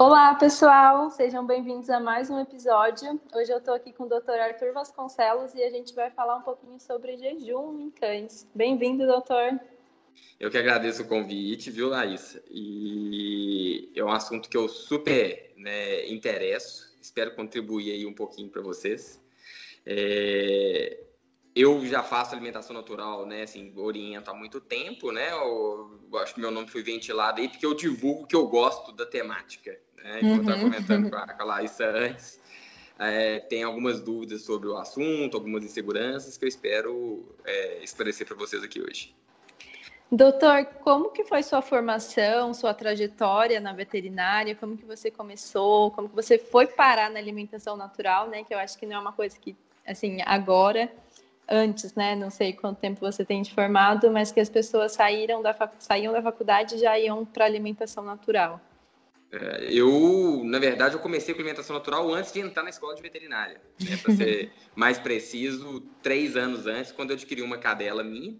Olá, pessoal! Sejam bem-vindos a mais um episódio. Hoje eu estou aqui com o Dr. Arthur Vasconcelos e a gente vai falar um pouquinho sobre jejum em cães. Bem-vindo, doutor! Eu que agradeço o convite, viu, Laís? E é um assunto que eu super né, interesso. Espero contribuir aí um pouquinho para vocês. É... Eu já faço alimentação natural, né? Assim, oriento há muito tempo, né? Eu, eu acho que meu nome foi ventilado aí porque eu divulgo que eu gosto da temática. Né? Uhum. Eu estava comentando com a, com a antes. É, tem algumas dúvidas sobre o assunto, algumas inseguranças que eu espero é, esclarecer para vocês aqui hoje. Doutor, como que foi sua formação, sua trajetória na veterinária? Como que você começou? Como que você foi parar na alimentação natural, né? Que eu acho que não é uma coisa que, assim, agora, antes, né? Não sei quanto tempo você tem de formado, mas que as pessoas saíram da, saíam da faculdade e já iam para alimentação natural. É, eu, na verdade, eu comecei com alimentação natural antes de entrar na escola de veterinária. Né? Para ser mais preciso, três anos antes, quando eu adquiri uma cadela minha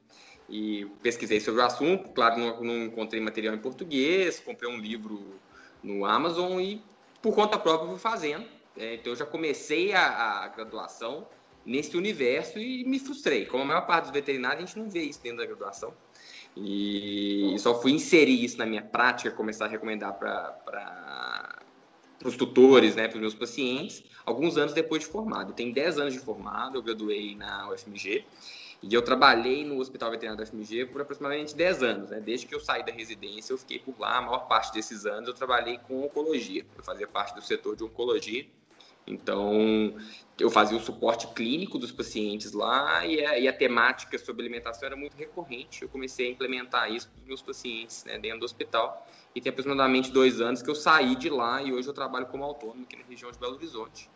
e pesquisei sobre o assunto. Claro, não, não encontrei material em português, comprei um livro no Amazon e, por conta própria, fui fazendo. É, então, eu já comecei a, a graduação nesse universo e me frustrei. Como a maior parte dos veterinários, a gente não vê isso dentro da graduação. E só fui inserir isso na minha prática, começar a recomendar para os tutores, né, para os meus pacientes, alguns anos depois de formado. Eu tenho 10 anos de formado, eu graduei na UFMG e eu trabalhei no Hospital Veterinário da UFMG por aproximadamente 10 anos. Né? Desde que eu saí da residência, eu fiquei por lá. A maior parte desses anos eu trabalhei com oncologia. Eu fazia parte do setor de oncologia então, eu fazia o suporte clínico dos pacientes lá e a, e a, temática sobre alimentação era muito recorrente. Eu comecei a implementar isso para os meus pacientes né, dentro do hospital. E tem aproximadamente dois anos que eu saí de lá e hoje eu trabalho como autônomo aqui na região de Belo Horizonte.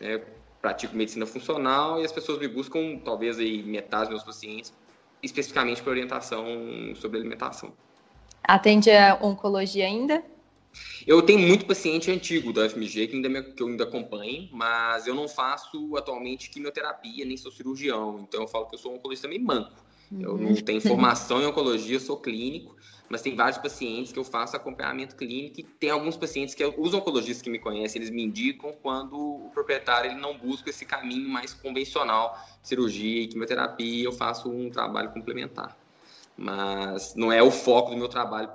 É, pratico medicina funcional e as pessoas me buscam, talvez aí metade dos meus pacientes, especificamente para orientação sobre alimentação. Atende a oncologia ainda? Eu tenho muito paciente antigo da FMG que, ainda me, que eu ainda acompanho, mas eu não faço atualmente quimioterapia, nem sou cirurgião. Então eu falo que eu sou um oncologista meio manco. Uhum. Eu não tenho formação em oncologia, sou clínico, mas tem vários pacientes que eu faço acompanhamento clínico e tem alguns pacientes que os oncologistas que me conhecem, eles me indicam quando o proprietário ele não busca esse caminho mais convencional, cirurgia e quimioterapia, eu faço um trabalho complementar. Mas não é o foco do meu trabalho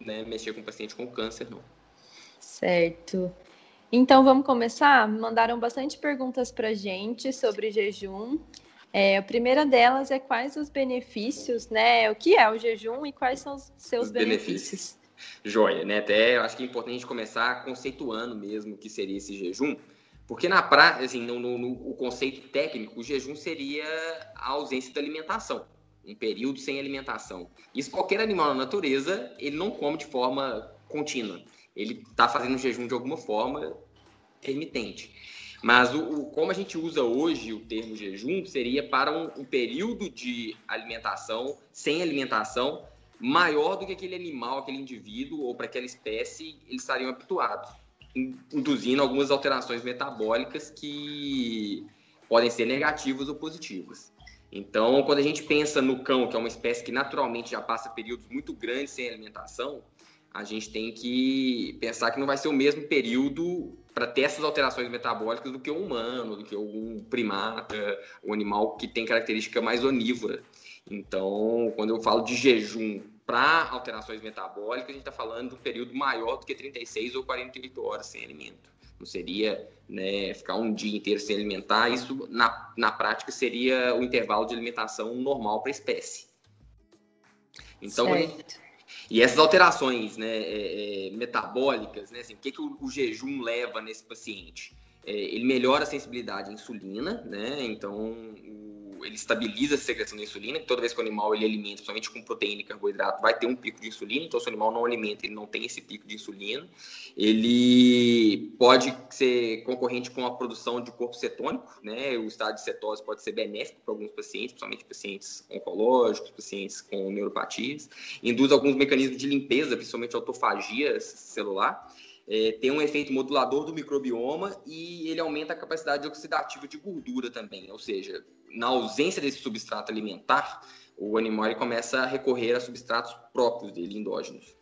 né, mexer com paciente com câncer, não. Certo. Então vamos começar? Mandaram bastante perguntas para gente sobre jejum. É, a primeira delas é quais os benefícios, né? O que é o jejum e quais são os seus os benefícios? benefícios? Joia, né? Até eu acho que é importante a gente começar conceituando mesmo o que seria esse jejum, porque na prática, assim, no, no, no, o conceito técnico, o jejum seria a ausência da alimentação um período sem alimentação. Isso qualquer animal na natureza, ele não come de forma contínua. Ele está fazendo jejum de alguma forma intermitente. Mas o, o, como a gente usa hoje o termo jejum seria para um, um período de alimentação sem alimentação maior do que aquele animal, aquele indivíduo ou para aquela espécie eles estariam habituados, induzindo algumas alterações metabólicas que podem ser negativas ou positivas. Então, quando a gente pensa no cão, que é uma espécie que naturalmente já passa períodos muito grandes sem alimentação, a gente tem que pensar que não vai ser o mesmo período para ter essas alterações metabólicas do que o humano, do que algum primata, um animal que tem característica mais onívora. Então, quando eu falo de jejum para alterações metabólicas, a gente está falando de um período maior do que 36 ou 48 horas sem alimento não seria né, ficar um dia inteiro sem alimentar. Isso, na, na prática, seria o intervalo de alimentação normal para a espécie. Então, e essas alterações né, é, é, metabólicas, né, assim, o que, que o, o, jejum leva nesse paciente? É, ele melhora a sensibilidade à insulina, né? Então, ele estabiliza a secreção da insulina, que toda vez que o animal ele alimenta, principalmente com proteína e carboidrato, vai ter um pico de insulina, então se o animal não alimenta, ele não tem esse pico de insulina. Ele pode ser concorrente com a produção de corpo cetônico, né? O estado de cetose pode ser benéfico para alguns pacientes, principalmente pacientes oncológicos, pacientes com neuropatias. Induz alguns mecanismos de limpeza, principalmente autofagia celular. É, tem um efeito modulador do microbioma e ele aumenta a capacidade oxidativa de gordura também, ou seja, na ausência desse substrato alimentar, o animal começa a recorrer a substratos próprios dele, endógenos.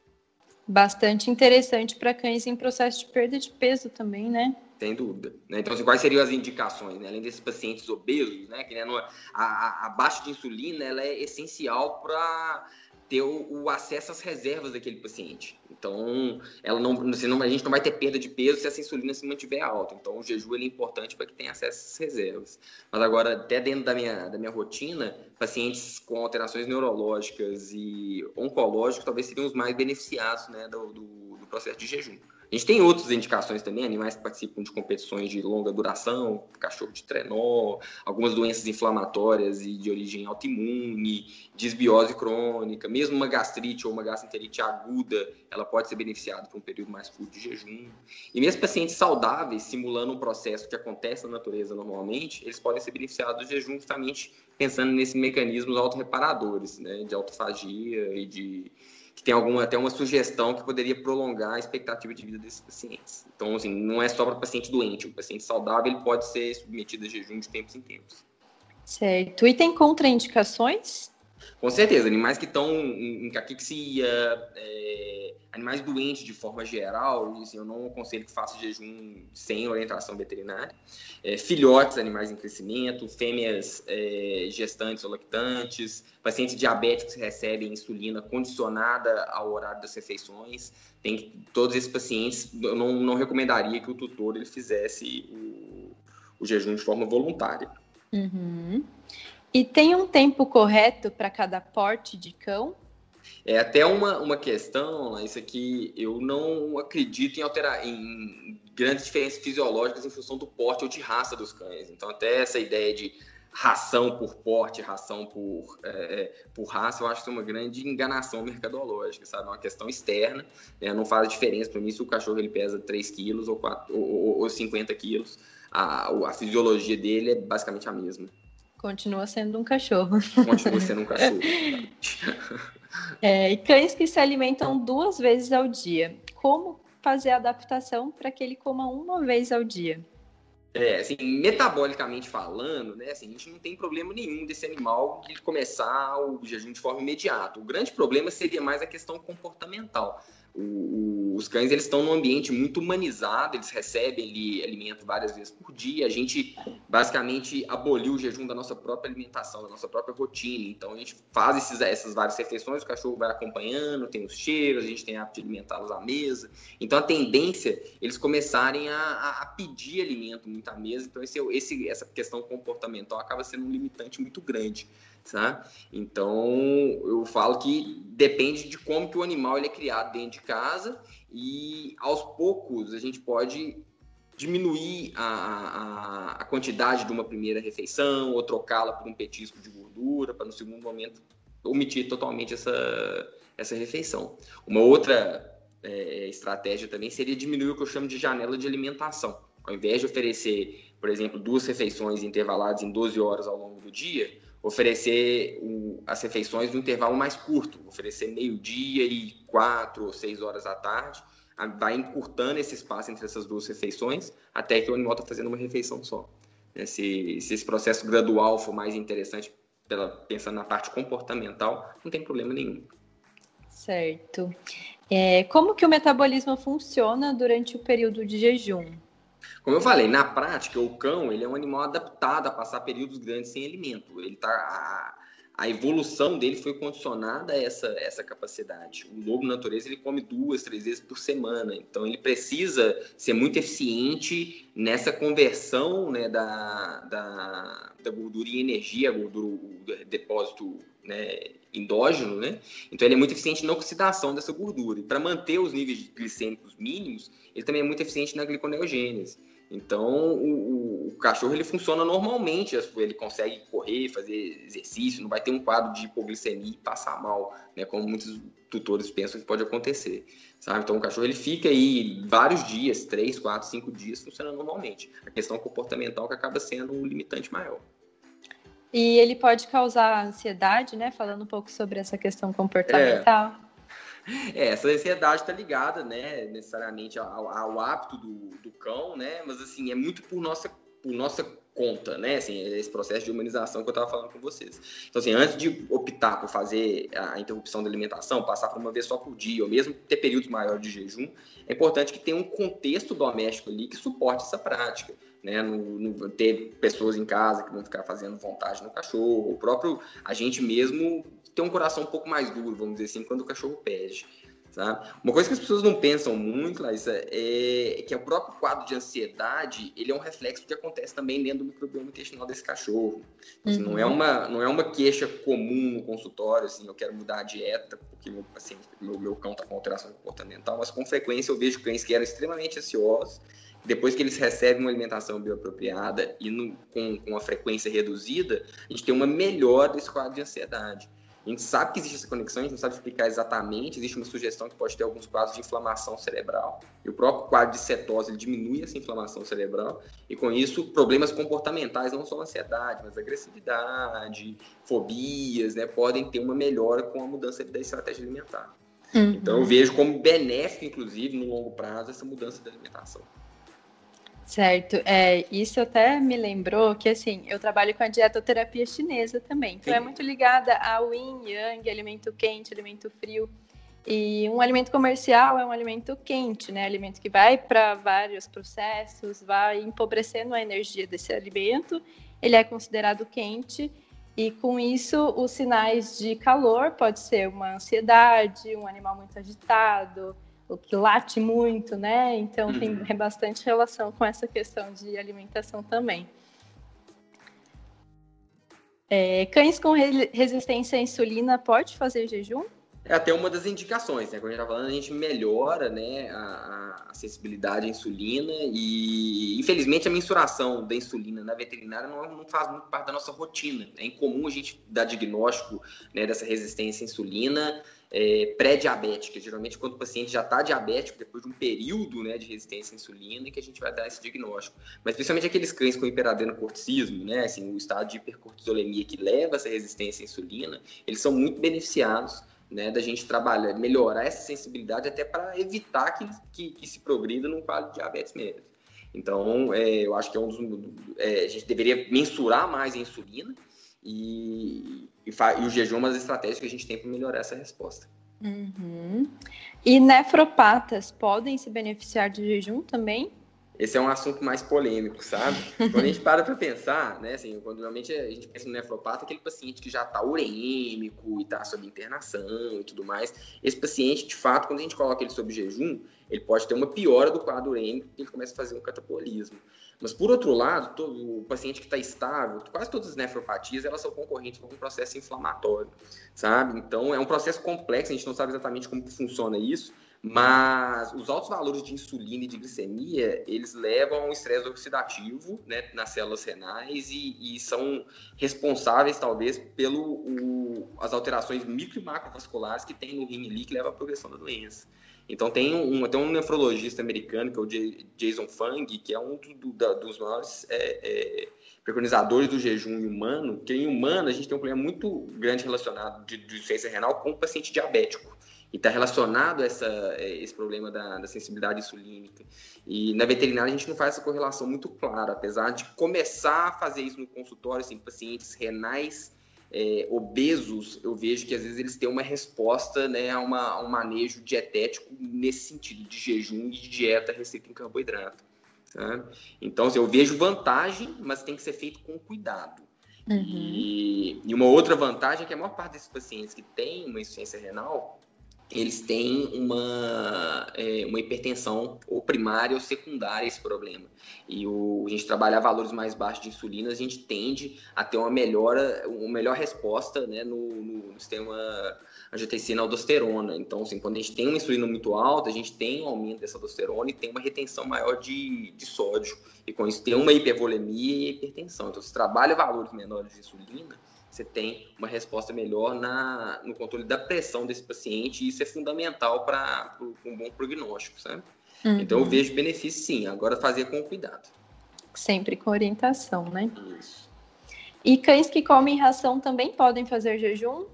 Bastante interessante para cães em processo de perda de peso também, né? Sem dúvida. Né? Então, assim, quais seriam as indicações? Né? Além desses pacientes obesos, né? Que né, no, a, a, a baixa de insulina ela é essencial para ter o, o, acesso às reservas daquele paciente. Então, ela não, a gente não vai ter perda de peso se essa insulina se mantiver alta. Então, o jejum é importante para que tenha acesso às reservas. Mas agora, até dentro da minha, da minha rotina, pacientes com alterações neurológicas e oncológicas talvez seriam os mais beneficiados né, do, do, do processo de jejum. A gente tem outras indicações também, animais que participam de competições de longa duração, cachorro de trenó, algumas doenças inflamatórias e de origem autoimune, disbiose crônica, mesmo uma gastrite ou uma gastroenterite aguda, ela pode ser beneficiada por um período mais curto de jejum. E mesmo pacientes saudáveis, simulando um processo que acontece na natureza normalmente, eles podem ser beneficiados do jejum justamente pensando nesses mecanismos autorreparadores, né, de autofagia e de que tem alguma, até uma sugestão que poderia prolongar a expectativa de vida desses pacientes. Então, assim, não é só para paciente doente, o paciente saudável ele pode ser submetido a jejum de tempos em tempos. Certo. E tem contraindicações? Com certeza, animais que estão em, caquexia, é, animais doentes de forma geral, assim, eu não aconselho que faça jejum sem orientação veterinária. É, filhotes, animais em crescimento, fêmeas é, gestantes ou lactantes, pacientes diabéticos que recebem insulina condicionada ao horário das refeições. Tem todos esses pacientes, eu não, não recomendaria que o tutor ele fizesse o, o jejum de forma voluntária. Uhum. E tem um tempo correto para cada porte de cão? É até uma, uma questão, isso aqui, eu não acredito em alterar em grandes diferenças fisiológicas em função do porte ou de raça dos cães. Então, até essa ideia de ração por porte, ração por, é, é por raça, eu acho que é uma grande enganação mercadológica, sabe? É uma questão externa, né? não faz diferença para mim se o cachorro ele pesa 3 quilos ou, 4, ou, ou 50 quilos, a, a fisiologia dele é basicamente a mesma. Continua sendo um cachorro. Continua sendo um cachorro. é, e cães que se alimentam duas vezes ao dia. Como fazer a adaptação para que ele coma uma vez ao dia? É, assim, metabolicamente falando, né, assim, a gente não tem problema nenhum desse animal que começar o jejum de forma imediata. O grande problema seria mais a questão comportamental. O, o, os cães eles estão num ambiente muito humanizado, eles recebem ali alimento várias vezes por dia. A gente basicamente aboliu o jejum da nossa própria alimentação, da nossa própria rotina. Então a gente faz esses, essas várias refeições, o cachorro vai acompanhando, tem os cheiros, a gente tem a de alimentá-los à mesa. Então a tendência eles começarem a, a pedir alimento muito à mesa. Então esse, esse, essa questão comportamental acaba sendo um limitante muito grande. Então, eu falo que depende de como que o animal ele é criado dentro de casa e aos poucos a gente pode diminuir a, a, a quantidade de uma primeira refeição ou trocá-la por um petisco de gordura para no segundo momento omitir totalmente essa, essa refeição. Uma outra é, estratégia também seria diminuir o que eu chamo de janela de alimentação. Ao invés de oferecer, por exemplo, duas refeições intervaladas em 12 horas ao longo do dia, oferecer o, as refeições no intervalo mais curto, oferecer meio-dia e quatro ou seis horas da tarde, vai encurtando esse espaço entre essas duas refeições até que o animal está fazendo uma refeição só. Se, se, esse processo gradual for mais interessante, pela, pensando na parte comportamental, não tem problema nenhum. Certo. É, como que o metabolismo funciona durante o período de jejum? Como eu falei, na prática, o cão ele é um animal adaptado a passar períodos grandes sem alimento. Ele tá a, evolução dele foi condicionada a essa, essa capacidade. O lobo natureza ele come duas, três vezes por semana, então ele precisa ser muito eficiente nessa conversão né, da, da, da gordura em energia, gordura, o depósito né, endógeno, né? Então ele é muito eficiente na oxidação dessa gordura. E para manter os níveis glicêmicos mínimos, ele também é muito eficiente na gliconeogênese. Então, o, o, cachorro ele funciona normalmente, ele consegue correr, fazer exercício, não vai ter um quadro de hipoglicemia e passar mal, né, como muitos tutores pensam que pode acontecer, sabe? Então, o cachorro ele fica aí vários dias, três, quatro, cinco dias, funcionando normalmente. A questão comportamental que acaba sendo um limitante maior. E ele pode causar ansiedade, né? Falando um pouco sobre essa questão comportamental. É. É, essa ansiedade está ligada, né, necessariamente ao, ao hábito do, do, cão, né, mas assim, é muito por nossa, por nossa conta, né? Assim, esse processo de humanização que eu estava falando com vocês. Então, assim, antes de optar por fazer a interrupção da alimentação, passar por uma vez só por dia, ou mesmo ter períodos maiores de jejum, é importante que tenha um contexto doméstico ali que suporte essa prática. Né, no, no, ter pessoas em casa que vão ficar fazendo vontade no cachorro, o próprio a gente mesmo ter um coração um pouco mais duro, vamos dizer assim, quando o cachorro pede. Tá? Uma coisa que as pessoas não pensam muito, Laísa, é que o próprio quadro de ansiedade ele é um reflexo que acontece também dentro do microbioma intestinal desse cachorro. Assim, uhum. não, é uma, não é uma queixa comum no consultório, assim, eu quero mudar a dieta porque meu paciente, meu, meu cão está com alteração comportamental, mas com frequência eu vejo cães que eram extremamente ansiosos, depois que eles recebem uma alimentação bioapropriada e no, com, com uma frequência reduzida, a gente tem uma melhora desse quadro de ansiedade. A gente sabe que existe essa conexão, a gente não sabe explicar exatamente, existe uma sugestão que pode ter alguns quadros de inflamação cerebral, e o próprio quadro de cetose diminui essa inflamação cerebral, e com isso problemas comportamentais, não só ansiedade, mas agressividade, fobias, né, podem ter uma melhora com a mudança da estratégia alimentar. Uhum. Então eu vejo como benéfico, inclusive, no longo prazo, essa mudança da alimentação. Certo, é, isso até me lembrou que assim, eu trabalho com a dietoterapia chinesa também, então é Sim. é muito ligada ao yin, yang, alimento quente, alimento frio. E um alimento comercial é um alimento quente, né? Alimento que vai para vários processos, vai empobrecendo a energia desse alimento. Ele é considerado quente e com isso os sinais de calor pode ser uma ansiedade, um animal muito agitado, o que late muito, né? Então uhum. tem bastante relação com essa questão de alimentação também. É, cães com re resistência à insulina pode fazer jejum? É até uma das indicações, né? Quando a gente tá falando, a gente melhora né, a, a sensibilidade à insulina e, infelizmente, a mensuração da insulina na veterinária não, não, faz muito parte da nossa rotina. É incomum a gente dar diagnóstico né, dessa resistência à insulina é, pré-diabética, geralmente quando o paciente já está diabético, depois de um período né, de resistência à insulina, que a gente vai dar esse diagnóstico. Mas principalmente aqueles cães com hiperadenocorticismo, né, assim, o estado de hipercortisolemia que leva essa resistência à insulina, eles são muito beneficiados né, da gente trabalhar, melhorar essa sensibilidade até para evitar que, que, que, se progrida num quadro de diabetes mesmo. Então, é, eu acho que é um dos, é, a gente deveria mensurar mais a insulina, e, e, e o jejum é uma das estratégias que a gente tem para melhorar essa resposta. Uhum. E nefropatas podem se beneficiar de jejum também? Esse é um assunto mais polêmico, sabe? Quando a gente para para pensar, né, assim, quando normalmente a gente pensa no nefropata, aquele paciente que já está urêmico e está sob internação e tudo mais, esse paciente, de fato, quando a gente coloca ele sob jejum, ele pode ter uma piora do quadro urêmico e ele começa a fazer um catabolismo. Mas, por outro lado, todo, o paciente que está estável, quase todas as nefropatias, elas são concorrentes com um processo inflamatório, sabe? Então, é um processo complexo, a gente não sabe exatamente como funciona isso, mas os altos valores de insulina e de glicemia, eles levam a um estresse oxidativo né, nas células renais e, e são responsáveis, talvez, pelo o, as alterações micro e macrovasculares que tem no rim ali, que leva à progressão da doença. Então tem um, tem um nefrologista americano, que é o Jason Fung, que é um do, da, dos maiores é, é, preconizadores do jejum humano, que em humano a gente tem um problema muito grande relacionado de, de doença renal com o paciente diabético. E está relacionado a essa, é, esse problema da, da, sensibilidade insulínica. E na veterinária a gente não faz essa correlação muito clara, apesar de começar a fazer isso no consultório, assim, pacientes renais é, obesos, eu vejo que às vezes eles têm uma resposta né, a, uma, a um manejo dietético nesse sentido, de jejum e de dieta restrita em carboidrato. Sabe? Então, assim, eu vejo vantagem, mas tem que ser feito com cuidado. Uhum. E, e, uma outra vantagem é que a maior parte desses pacientes que têm uma insuficiência renal, eles têm uma, é, uma hipertensão ou primária ou secundária esse problema. E o, a gente trabalhar valores mais baixos de insulina, a gente tende a ter uma melhora, uma melhor resposta né, no, no, no sistema angiotensina-aldosterona. Então, assim, quando a gente tem uma insulina muito alta, a gente tem um aumento dessa aldosterona e tem uma retenção maior de, de sódio. E com isso tem uma hipervolemia e hipertensão. Então, se trabalha valores menores de insulina, você tem uma resposta melhor na, no controle da pressão desse paciente, e isso é fundamental para um bom prognóstico, sabe? Uhum. Então eu vejo benefício sim, agora fazer com cuidado. Sempre com orientação, né? Isso. E cães que comem ração também podem fazer jejum?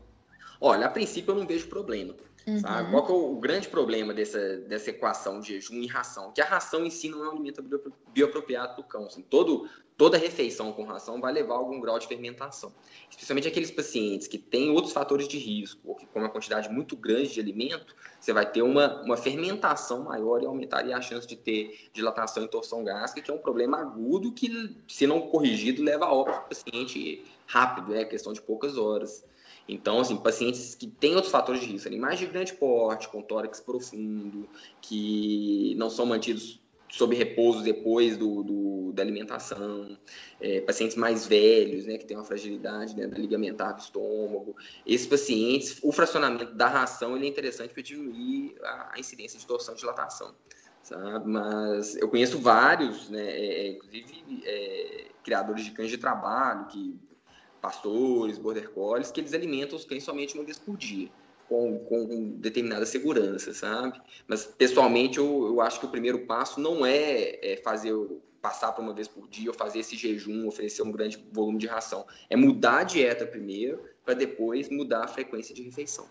Olha, a princípio eu não vejo problema. Uhum. Qual é o grande problema dessa, dessa equação de jejum e ração? Que a ração em si não é um alimento bioapropriado para o cão. Assim, todo, toda refeição com ração vai levar a algum grau de fermentação. Especialmente aqueles pacientes que têm outros fatores de risco, ou que com uma quantidade muito grande de alimento, você vai ter uma, uma fermentação maior e aumentaria a chance de ter dilatação e torção gástrica, que é um problema agudo que, se não corrigido, leva a óbito do paciente rápido, é questão de poucas horas. Então, assim, pacientes que têm outros fatores de risco, animais de grande porte, com tórax profundo, que não são mantidos sob repouso depois do, do da alimentação, é, pacientes mais velhos, né, que têm uma fragilidade né, ligamentar do estômago. Esses pacientes, o fracionamento da ração ele é interessante para diminuir a, a, incidência de torção e dilatação. Sabe? Mas eu conheço vários, né, é, é inclusive é, criadores de cães de trabalho, que pastores, border collies, que eles alimentam os cães somente uma vez por dia com, com determinada segurança, sabe? Mas, pessoalmente, eu, eu acho que o primeiro passo não é, é fazer passar por uma vez por dia ou fazer esse jejum, oferecer um grande volume de ração. É mudar a dieta primeiro, para depois mudar a frequência de refeição.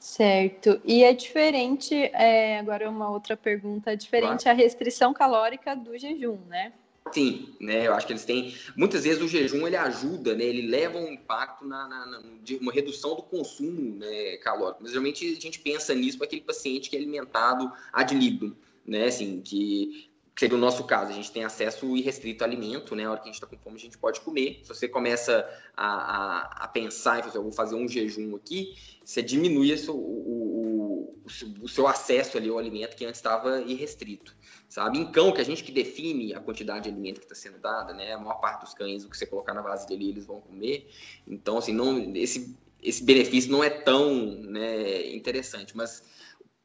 Certo. E é diferente, é, agora uma outra pergunta, é diferente claro. a restrição calórica do jejum, né? Sim, né? Eu acho que eles têm. Muitas vezes o jejum ele ajuda, né? Ele leva um impacto na, na, na de uma redução do consumo né, calórico. Mas geralmente a gente pensa nisso para aquele paciente que é alimentado ad libitum, né? Assim, que, seria o nosso caso. A gente tem acesso irrestrito a alimento, né? A hora que a gente está com fome, a gente pode comer. Se você começa a, a, a pensar e falar, eu vou fazer um jejum aqui, você diminui o, o, o, o seu acesso ali ao alimento que antes estava irrestrito sabe? Em cão, que a gente que define a quantidade de alimento que está sendo dada, né? A maior parte dos cães, o que você colocar na vasilha dele, eles vão comer. Então, assim, não, esse, esse benefício não é tão né, interessante, mas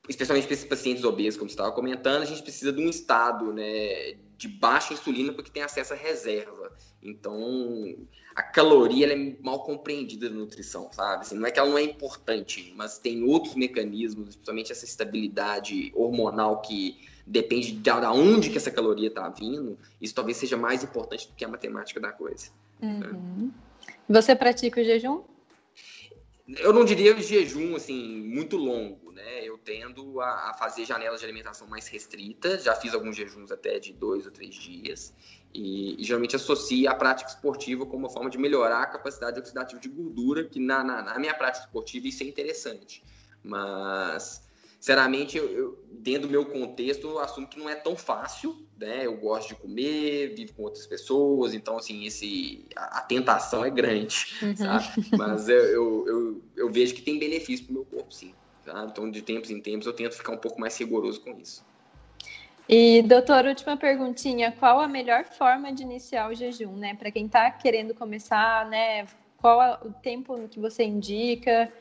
especialmente para esses pacientes obesos, como você estava comentando, a gente precisa de um estado né, de baixa insulina porque tem acesso à reserva. Então, a caloria é mal compreendida na nutrição, sabe? Assim, não é que ela não é importante, mas tem outros mecanismos, principalmente essa estabilidade hormonal que depende de onde que essa caloria está vindo, isso talvez seja mais importante do que a matemática da coisa. Uhum. Né? Você pratica o jejum? Eu não diria jejum assim muito longo, né? Eu tendo a, a, fazer janelas de alimentação mais restritas. Já fiz alguns jejuns até de dois ou três dias e, e geralmente associo a prática esportiva como uma forma de melhorar a capacidade oxidativa de gordura, que na, na, na minha prática esportiva isso é interessante. Mas sinceramente, eu, eu, dentro do meu contexto, eu assumo que não é tão fácil, né? Eu gosto de comer, vivo com outras pessoas, então, assim, esse, a, a tentação é grande, uhum. Mas eu, eu, eu, eu, vejo que tem benefício para o meu corpo, sim. Sabe? Então, de tempos em tempos, eu tento ficar um pouco mais rigoroso com isso. E, doutor, última perguntinha. Qual a melhor forma de iniciar o jejum, né? Para quem está querendo começar, né? Qual o tempo que você indica?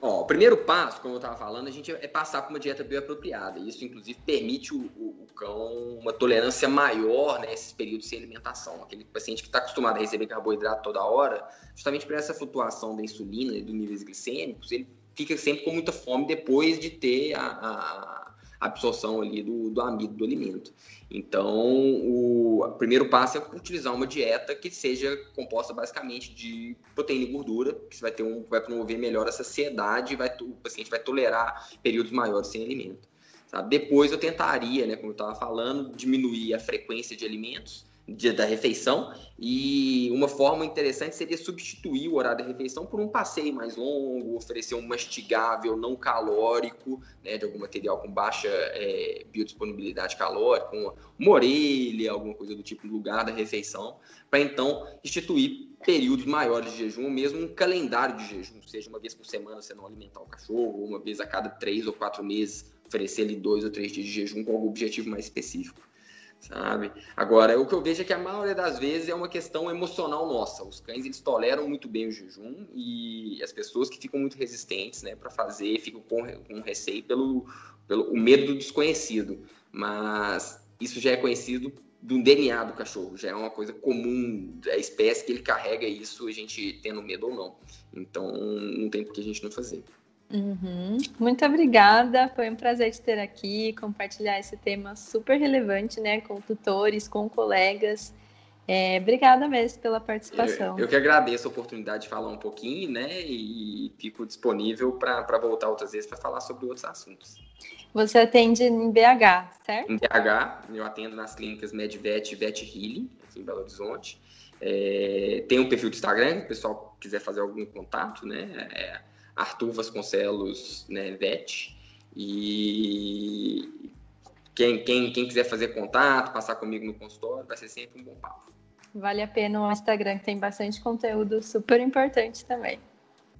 Ó, o primeiro passo, como eu estava falando, a gente é passar por uma dieta bioapropriada. Isso, inclusive, permite o, o, o cão uma tolerância maior nesses né, períodos sem alimentação. Aquele paciente que está acostumado a receber carboidrato toda hora, justamente por essa flutuação da insulina e dos níveis glicêmicos, ele fica sempre com muita fome depois de ter a, a absorção ali do, do amido do alimento. Então, o primeiro passo é utilizar uma dieta que seja composta basicamente de proteína e gordura, que vai ter um, vai promover melhor a saciedade, vai, o paciente vai tolerar períodos maiores sem alimento. Sabe? Depois eu tentaria, né, como eu estava falando, diminuir a frequência de alimentos dia da refeição. E uma forma interessante seria substituir o horário da refeição por um passeio mais longo, oferecer um mastigável não calórico, né, de algum material com baixa é, biodisponibilidade calórica, uma, uma orelha, alguma coisa do tipo no lugar da refeição, para então instituir períodos maiores de jejum, ou mesmo um calendário de jejum, seja uma vez por semana você não alimentar o cachorro, ou uma vez a cada três ou quatro meses oferecer ali dois ou três dias de jejum com algum objetivo mais específico sabe? Agora, o que eu vejo é que a maioria das vezes é uma questão emocional nossa. Os cães, eles toleram muito bem o jejum e as pessoas que ficam muito resistentes, né, para fazer, ficam com, com receio pelo, pelo o medo do desconhecido. Mas isso já é conhecido do DNA do cachorro, já é uma coisa comum da espécie que ele carrega isso, a gente tendo medo ou não. Então, não tem por que a gente não fazer. Uhum. Muito obrigada, foi um prazer te ter aqui, compartilhar esse tema super relevante, né, com tutores, com colegas. É, obrigada mesmo pela participação. Eu, eu, que agradeço a oportunidade de falar um pouquinho, né? E fico disponível para voltar outras vezes para falar sobre outros assuntos. Você atende em BH, certo? Em BH, eu atendo nas clínicas Medvet e Vet Healing, aqui em Belo Horizonte. É, tem um perfil do Instagram, se o pessoal quiser fazer algum contato, né? É Arthur Vasconcelos né, Vet. E quem, quem, quem quiser fazer contato, passar comigo no consultório, vai ser sempre um bom papo. Vale a pena o Instagram, que tem bastante conteúdo super importante também.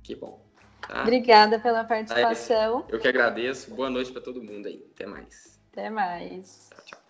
Que bom. Tá? Obrigada pela participação. Eu que agradeço. Boa noite para todo mundo aí. Até mais. Até mais. Tchau, tchau.